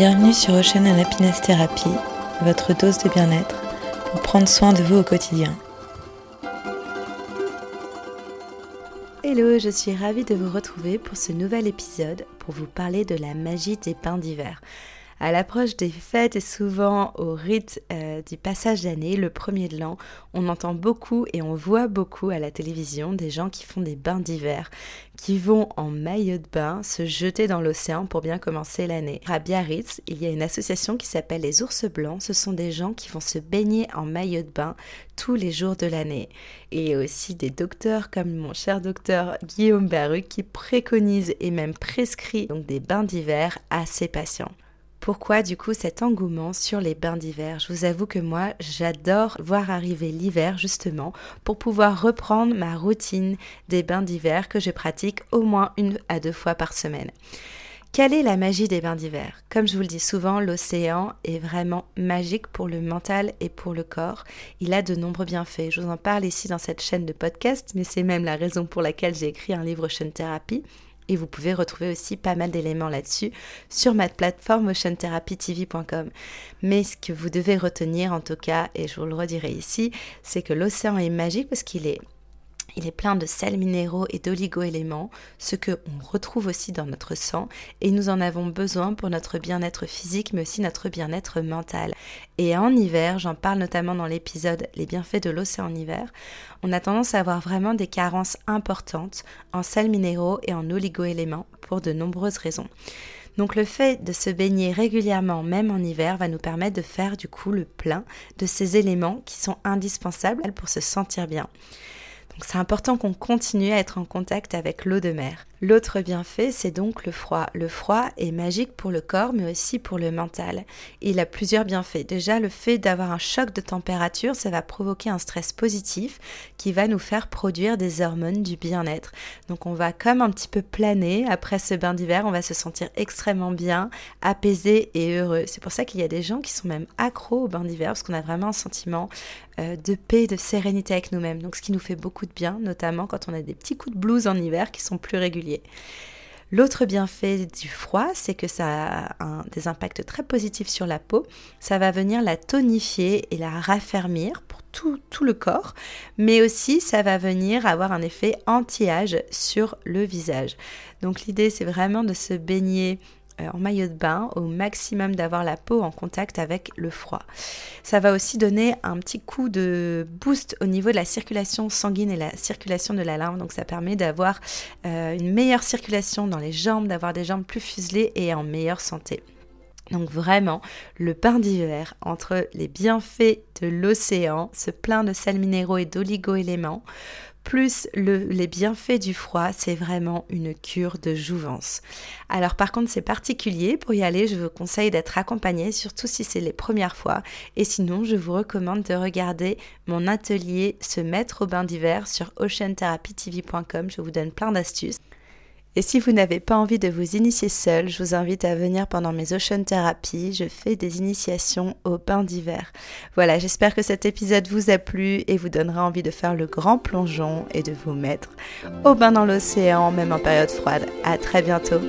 Bienvenue sur Ocean Happiness Therapy, votre dose de bien-être pour prendre soin de vous au quotidien. Hello, je suis ravie de vous retrouver pour ce nouvel épisode pour vous parler de la magie des bains d'hiver. À l'approche des fêtes et souvent au rite euh, du passage d'année, le premier de l'an, on entend beaucoup et on voit beaucoup à la télévision des gens qui font des bains d'hiver, qui vont en maillot de bain se jeter dans l'océan pour bien commencer l'année. À Biarritz, il y a une association qui s'appelle les ours blancs. Ce sont des gens qui vont se baigner en maillot de bain tous les jours de l'année. Et aussi des docteurs comme mon cher docteur Guillaume Baruc qui préconise et même prescrit donc des bains d'hiver à ses patients. Pourquoi du coup cet engouement sur les bains d'hiver? Je vous avoue que moi j'adore voir arriver l'hiver justement pour pouvoir reprendre ma routine des bains d'hiver que je pratique au moins une à deux fois par semaine. Quelle est la magie des bains d'hiver? Comme je vous le dis souvent, l'océan est vraiment magique pour le mental et pour le corps. Il a de nombreux bienfaits. Je vous en parle ici dans cette chaîne de podcast, mais c'est même la raison pour laquelle j'ai écrit un livre Ocean Therapy et vous pouvez retrouver aussi pas mal d'éléments là-dessus sur ma plateforme oceantherapytv.com. Mais ce que vous devez retenir en tout cas, et je vous le redirai ici, c'est que l'océan est magique parce qu'il est il est plein de sels minéraux et d'oligo-éléments, ce que on retrouve aussi dans notre sang, et nous en avons besoin pour notre bien-être physique, mais aussi notre bien-être mental. Et en hiver, j'en parle notamment dans l'épisode Les bienfaits de l'océan en hiver, on a tendance à avoir vraiment des carences importantes en sels minéraux et en oligo-éléments pour de nombreuses raisons. Donc le fait de se baigner régulièrement, même en hiver, va nous permettre de faire du coup le plein de ces éléments qui sont indispensables pour se sentir bien c'est important qu'on continue à être en contact avec l'eau de mer. L'autre bienfait, c'est donc le froid. Le froid est magique pour le corps, mais aussi pour le mental. Il a plusieurs bienfaits. Déjà, le fait d'avoir un choc de température, ça va provoquer un stress positif qui va nous faire produire des hormones du bien-être. Donc on va comme un petit peu planer après ce bain d'hiver, on va se sentir extrêmement bien, apaisé et heureux. C'est pour ça qu'il y a des gens qui sont même accros au bain d'hiver, parce qu'on a vraiment un sentiment euh, de paix, de sérénité avec nous-mêmes. Donc ce qui nous fait beaucoup de bien, notamment quand on a des petits coups de blues en hiver qui sont plus réguliers. L'autre bienfait du froid, c'est que ça a des impacts très positifs sur la peau. Ça va venir la tonifier et la raffermir pour tout, tout le corps, mais aussi ça va venir avoir un effet anti-âge sur le visage. Donc l'idée, c'est vraiment de se baigner en maillot de bain au maximum d'avoir la peau en contact avec le froid. Ça va aussi donner un petit coup de boost au niveau de la circulation sanguine et la circulation de la lymphe. Donc ça permet d'avoir euh, une meilleure circulation dans les jambes, d'avoir des jambes plus fuselées et en meilleure santé. Donc vraiment, le bain d'hiver, entre les bienfaits de l'océan, ce plein de sels minéraux et d'oligo-éléments, plus les bienfaits du froid, c'est vraiment une cure de jouvence. Alors par contre, c'est particulier. Pour y aller, je vous conseille d'être accompagné, surtout si c'est les premières fois. Et sinon, je vous recommande de regarder mon atelier Se mettre au bain d'hiver sur oceantherapytv.com. Je vous donne plein d'astuces. Et si vous n'avez pas envie de vous initier seul, je vous invite à venir pendant mes Ocean Therapy. Je fais des initiations au bain d'hiver. Voilà, j'espère que cet épisode vous a plu et vous donnera envie de faire le grand plongeon et de vous mettre au bain dans l'océan, même en période froide. À très bientôt.